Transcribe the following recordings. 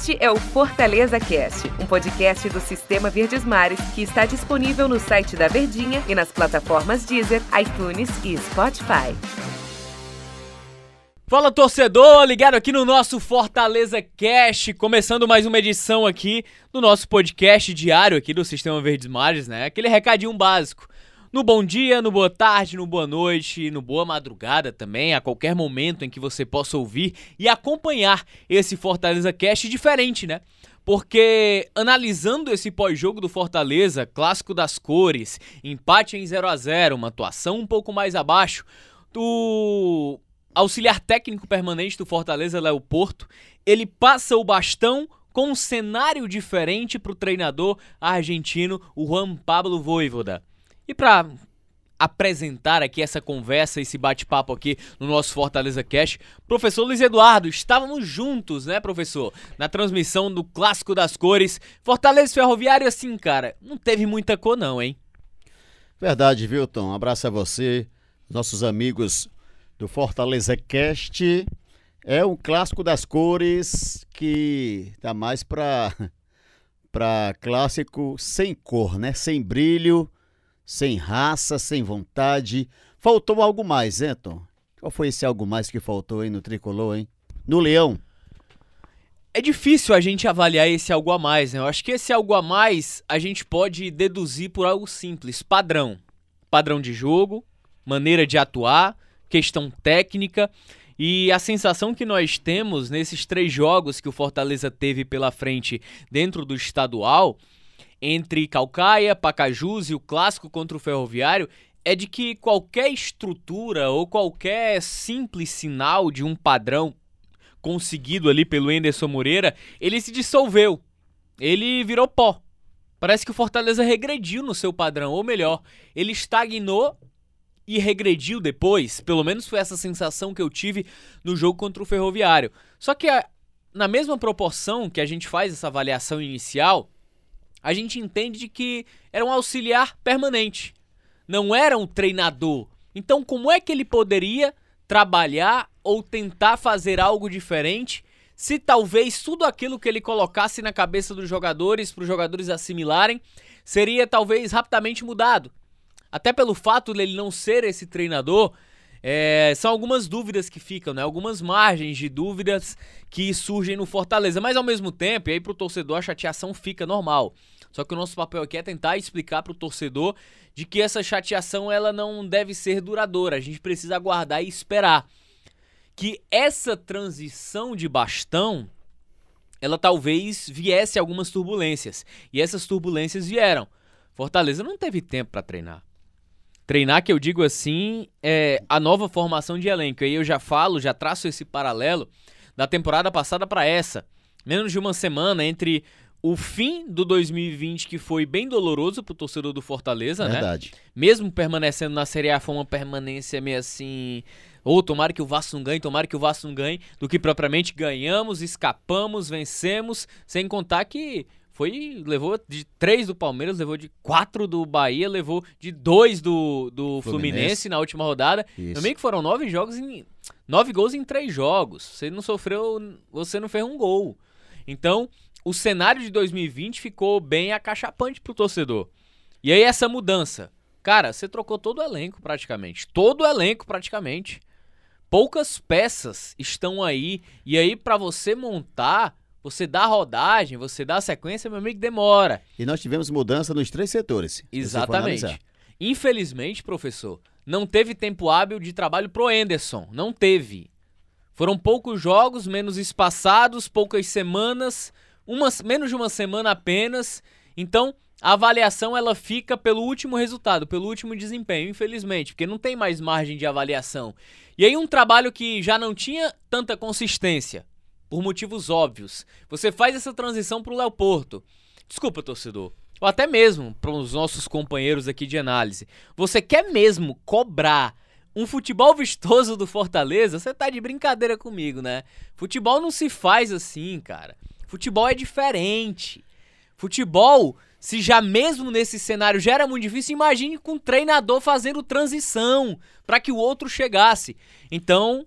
Este é o Fortaleza Cast, um podcast do Sistema Verdes Mares que está disponível no site da Verdinha e nas plataformas Deezer, iTunes e Spotify. Fala torcedor, ligado aqui no nosso Fortaleza Cast, começando mais uma edição aqui do nosso podcast diário aqui do Sistema Verdes Mares, né? Aquele recadinho básico. No bom dia, no boa tarde, no boa noite, no boa madrugada também, a qualquer momento em que você possa ouvir e acompanhar esse Fortaleza Cast diferente, né? Porque analisando esse pós-jogo do Fortaleza, clássico das cores, empate em 0 a 0 uma atuação um pouco mais abaixo, do auxiliar técnico permanente do Fortaleza, Léo Porto, ele passa o bastão com um cenário diferente para o treinador argentino, Juan Pablo Voivoda. E para apresentar aqui essa conversa, esse bate-papo aqui no nosso Fortaleza Cash, professor Luiz Eduardo, estávamos juntos, né, professor, na transmissão do Clássico das Cores. Fortaleza Ferroviário, assim, cara, não teve muita cor não, hein? Verdade, Wilton. Um abraço a você, nossos amigos do Fortaleza Cast. É um clássico das cores que dá mais para para clássico sem cor, né? Sem brilho, sem raça, sem vontade. Faltou algo mais, hein, Tom? Qual foi esse algo mais que faltou aí no tricolor, hein? No Leão. É difícil a gente avaliar esse algo a mais, né? Eu acho que esse algo a mais a gente pode deduzir por algo simples, padrão. Padrão de jogo, maneira de atuar, questão técnica e a sensação que nós temos nesses três jogos que o Fortaleza teve pela frente dentro do estadual entre Calcaia, Pacajus e o clássico contra o Ferroviário é de que qualquer estrutura ou qualquer simples sinal de um padrão conseguido ali pelo Enderson Moreira, ele se dissolveu. Ele virou pó. Parece que o Fortaleza regrediu no seu padrão, ou melhor, ele estagnou e regrediu depois. Pelo menos foi essa sensação que eu tive no jogo contra o Ferroviário. Só que na mesma proporção que a gente faz essa avaliação inicial, a gente entende de que era um auxiliar permanente, não era um treinador. Então, como é que ele poderia trabalhar ou tentar fazer algo diferente se talvez tudo aquilo que ele colocasse na cabeça dos jogadores, para os jogadores assimilarem, seria talvez rapidamente mudado? Até pelo fato de ele não ser esse treinador, é, são algumas dúvidas que ficam, né? Algumas margens de dúvidas que surgem no Fortaleza. Mas ao mesmo tempo, e aí pro torcedor a chateação fica normal. Só que o nosso papel aqui é tentar explicar pro torcedor de que essa chateação ela não deve ser duradoura. A gente precisa aguardar e esperar. Que essa transição de bastão ela talvez viesse algumas turbulências. E essas turbulências vieram. Fortaleza não teve tempo para treinar. Treinar, que eu digo assim, é a nova formação de elenco. Aí eu já falo, já traço esse paralelo da temporada passada para essa. Menos de uma semana entre o fim do 2020, que foi bem doloroso pro torcedor do Fortaleza, Verdade. né? Verdade. Mesmo permanecendo na Série A, foi uma permanência meio assim. Ou tomara que o Vasco não ganhe, tomara que o Vasco não ganhe, do que propriamente ganhamos, escapamos, vencemos, sem contar que foi levou de três do Palmeiras, levou de quatro do Bahia, levou de dois do, do Fluminense. Fluminense na última rodada. Isso. Também que foram nove jogos em nove gols em três jogos. Você não sofreu, você não fez um gol. Então o cenário de 2020 ficou bem acachapante pro torcedor. E aí essa mudança, cara, você trocou todo o elenco praticamente, todo o elenco praticamente. Poucas peças estão aí e aí para você montar você dá rodagem, você dá sequência, meu amigo, demora. E nós tivemos mudança nos três setores. Exatamente. Infelizmente, professor, não teve tempo hábil de trabalho pro Anderson. Não teve. Foram poucos jogos, menos espaçados, poucas semanas, uma, menos de uma semana apenas. Então, a avaliação ela fica pelo último resultado, pelo último desempenho, infelizmente, porque não tem mais margem de avaliação. E aí um trabalho que já não tinha tanta consistência, por motivos óbvios. Você faz essa transição para o Léo Porto. Desculpa, torcedor. Ou até mesmo para os nossos companheiros aqui de análise. Você quer mesmo cobrar um futebol vistoso do Fortaleza? Você tá de brincadeira comigo, né? Futebol não se faz assim, cara. Futebol é diferente. Futebol, se já mesmo nesse cenário já era muito difícil, imagine com um treinador fazendo transição para que o outro chegasse. Então,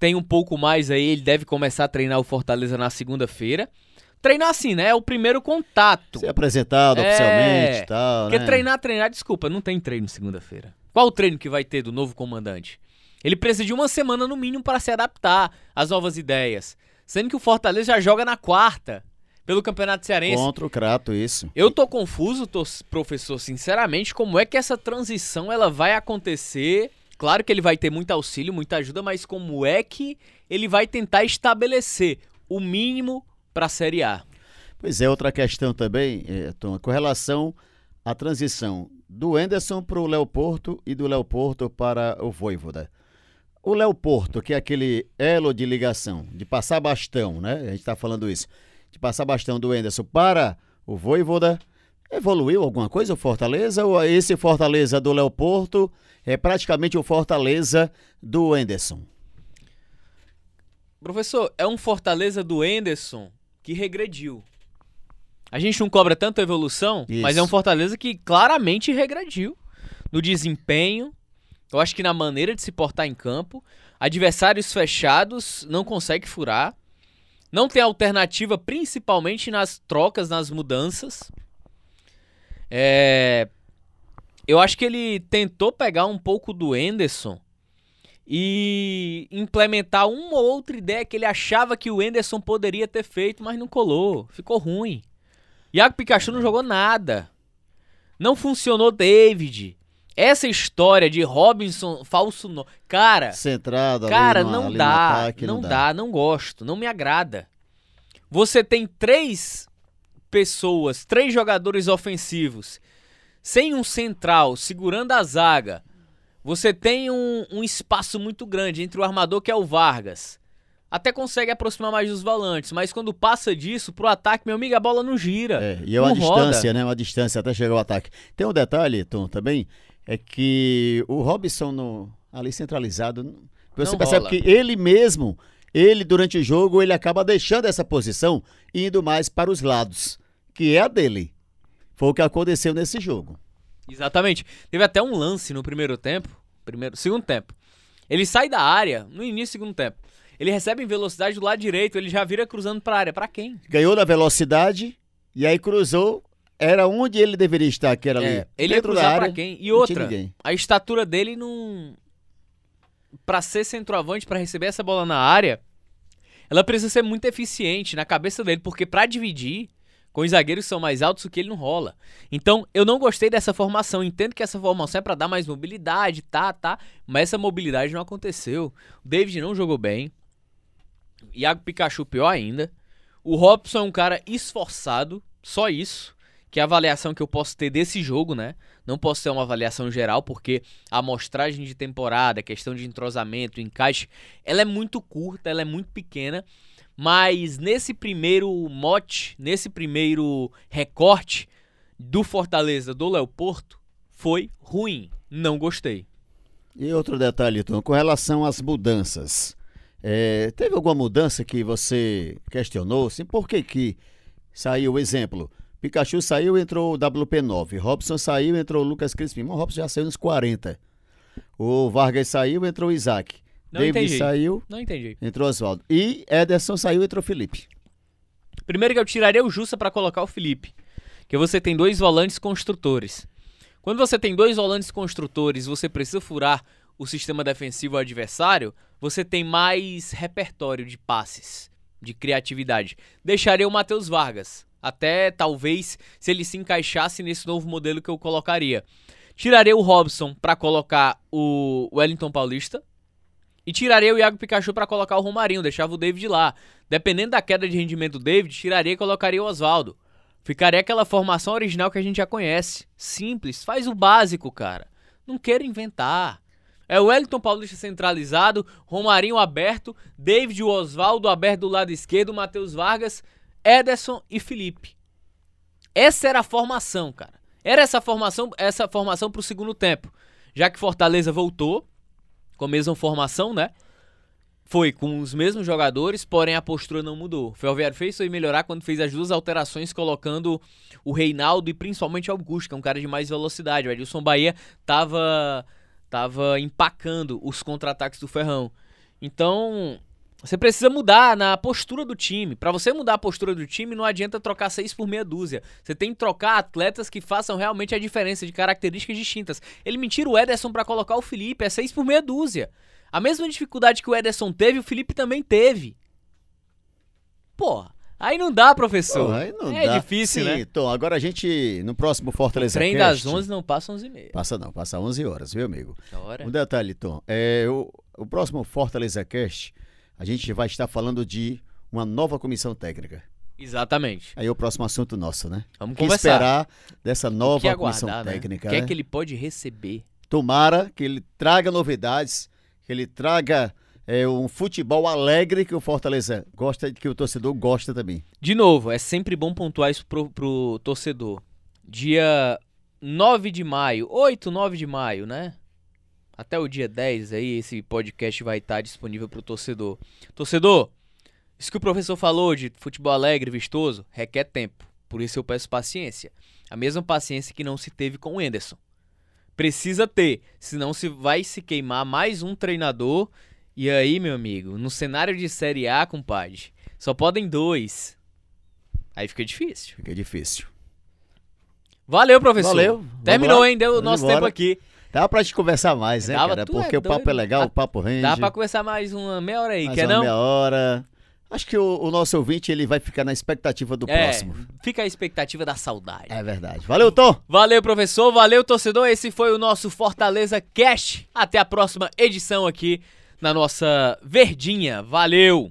tem um pouco mais aí, ele deve começar a treinar o Fortaleza na segunda-feira. Treinar assim, né? É o primeiro contato. Ser apresentado É, oficialmente e tal, Porque né? treinar, treinar, desculpa, não tem treino segunda-feira. Qual o treino que vai ter do novo comandante? Ele precisa de uma semana no mínimo para se adaptar às novas ideias. Sendo que o Fortaleza já joga na quarta, pelo Campeonato Cearense. Contra o Crato, isso. Eu tô confuso, tô, professor, sinceramente, como é que essa transição ela vai acontecer? Claro que ele vai ter muito auxílio, muita ajuda, mas como é que ele vai tentar estabelecer o mínimo para a Série A? Pois é, outra questão também, eh, Tom, com relação à transição do Enderson para o Léo Porto e do Léo Porto para o Voivoda. O Léo Porto, que é aquele elo de ligação, de passar bastão, né? A gente está falando isso. De passar bastão do Enderson para o Voivoda. Evoluiu alguma coisa o Fortaleza? Ou esse Fortaleza do Léo Porto é praticamente o Fortaleza do Enderson? Professor, é um Fortaleza do Enderson que regrediu. A gente não cobra tanto a evolução, Isso. mas é um Fortaleza que claramente regrediu no desempenho. Eu acho que na maneira de se portar em campo. Adversários fechados não consegue furar. Não tem alternativa, principalmente nas trocas, nas mudanças. É, Eu acho que ele tentou pegar um pouco do Enderson e implementar uma ou outra ideia que ele achava que o Enderson poderia ter feito, mas não colou. Ficou ruim. Iago Pikachu não jogou nada. Não funcionou David. Essa história de Robinson falso no... Cara, Centrado cara, no- não dá. ataque, não dá, não gosto, não me agrada. Você tem três pessoas, três jogadores ofensivos, sem um central segurando a zaga. Você tem um, um espaço muito grande entre o armador, que é o Vargas. Até consegue aproximar mais dos volantes, mas quando passa disso pro ataque, meu amigo, a bola não gira. É, e é uma não roda. distância, né? Uma distância até chegar o ataque. Tem um detalhe, Tom, também, é que o Robson no, ali centralizado, você Não percebe rola. que ele mesmo, ele durante o jogo, ele acaba deixando essa posição e indo mais para os lados, que é a dele. Foi o que aconteceu nesse jogo. Exatamente. Teve até um lance no primeiro tempo, primeiro, segundo tempo. Ele sai da área no início do segundo tempo. Ele recebe em velocidade do lado direito, ele já vira cruzando pra área. Pra quem? Ganhou na velocidade e aí cruzou, era onde ele deveria estar, que era ali. É, ele ia cruzar área. pra quem? E outra, a estatura dele não Pra ser centroavante, pra receber essa bola na área, ela precisa ser muito eficiente na cabeça dele, porque pra dividir com os zagueiros que são mais altos, o que ele não rola. Então, eu não gostei dessa formação. Entendo que essa formação é pra dar mais mobilidade, tá, tá, mas essa mobilidade não aconteceu. O David não jogou bem. Iago Pikachu pior ainda. O Robson é um cara esforçado, só isso. Que é a avaliação que eu posso ter desse jogo, né? Não posso ter uma avaliação geral, porque a amostragem de temporada, questão de entrosamento, encaixe, ela é muito curta, ela é muito pequena. Mas nesse primeiro mote, nesse primeiro recorte do Fortaleza do Léo Porto, foi ruim. Não gostei. E outro detalhe, Tom, com relação às mudanças. é, teve alguma mudança que você questionou? Assim, por que que saiu o exemplo? Pikachu saiu, entrou o WP9. Robson saiu, entrou o Lucas Crispim. O Robson já saiu nos 40. O Vargas saiu, entrou o Isaac. Não David entendi. saiu, Não entendi. entrou o Oswaldo. E Ederson saiu, entrou o Felipe. Primeiro que eu tiraria o Jussa pra colocar o Felipe. Que você tem dois volantes construtores. Quando você tem dois volantes construtores, você precisa furar o sistema defensivo adversário, você tem mais repertório de passes, de criatividade. Deixaria o Matheus Vargas. Até talvez se ele se encaixasse nesse novo modelo que eu colocaria. Tiraria o Robson pra colocar o Wellington Paulista. E tiraria o Iago Pikachu pra colocar o Romarinho, deixava o David lá. Dependendo da queda de rendimento do David, tiraria e colocaria o Oswaldo. Ficaria aquela formação original que a gente já conhece. Simples, faz o básico, cara. Não queira inventar. É o Wellington Paulista centralizado, Romarinho aberto, David Oswaldo aberto do lado esquerdo, Matheus Vargas, Ederson e Felipe. Essa era a formação, cara. Era essa formação, essa formação pro segundo tempo. Já que Fortaleza voltou com a mesma formação, né? Foi com os mesmos jogadores, porém a postura não mudou. O Ferroviário fez foi melhorar quando fez as duas alterações, colocando o Reinaldo e principalmente o Augusto, que é um cara de mais velocidade. O Edilson Bahia tava, tava empacando os contra-ataques do Ferrão. Então, você precisa mudar na postura do time. Para você mudar a postura do time, não adianta trocar seis por meia dúzia. Você tem que trocar atletas que façam realmente a diferença, de características distintas. Ele me tira o Ederson para colocar o Felipe, é seis por meia dúzia. A mesma dificuldade que o Ederson teve, o Felipe também teve. Porra. Aí não dá, professor. Pô, aí não é dá. difícil, Sim, né? Então, agora a gente, no próximo Fortaleza Trem Cast- das 11 não passa 11 e meia. Passa não, passa 11 horas, viu, amigo? Hora. Um detalhe, Tom. É, o, o próximo Fortaleza Cast, a gente vai estar falando de uma nova comissão técnica. Exatamente. Aí é o próximo assunto nosso, né? Vamos O que conversar. esperar dessa que nova comissão aguardar, né? técnica, O que é né? que ele pode receber? Tomara que ele traga novidades, que ele traga é, um futebol alegre que o Fortaleza gosta e que o torcedor gosta também. De novo, é sempre bom pontuar isso pro, pro torcedor. Dia 9 de maio, 8, 9 de maio, né? Até o dia 10 aí, esse podcast vai estar disponível pro torcedor. Torcedor, isso que o professor falou de futebol alegre, vistoso, requer tempo. Por isso eu peço paciência. A mesma paciência que não se teve com o Enderson. Precisa ter, senão se vai se queimar mais um treinador. E aí, meu amigo, no cenário de Série A, compadre, só podem dois. Aí fica difícil. Fica difícil. Valeu, professor. Valeu. Terminou, hein? Deu o nosso embora. tempo aqui. Dá pra gente conversar mais, né, Dava, cara? tu é Porque o papo é legal, Dá- o papo rende. Dá pra conversar mais uma meia hora aí, mais quer uma não? meia hora. Acho que o, o nosso ouvinte ele vai ficar na expectativa do é, próximo. fica a expectativa da saudade. É verdade. Valeu, Tom! Valeu, professor. Valeu, torcedor. Esse foi o nosso Fortaleza Cast. Até a próxima edição aqui na nossa Verdinha. Valeu!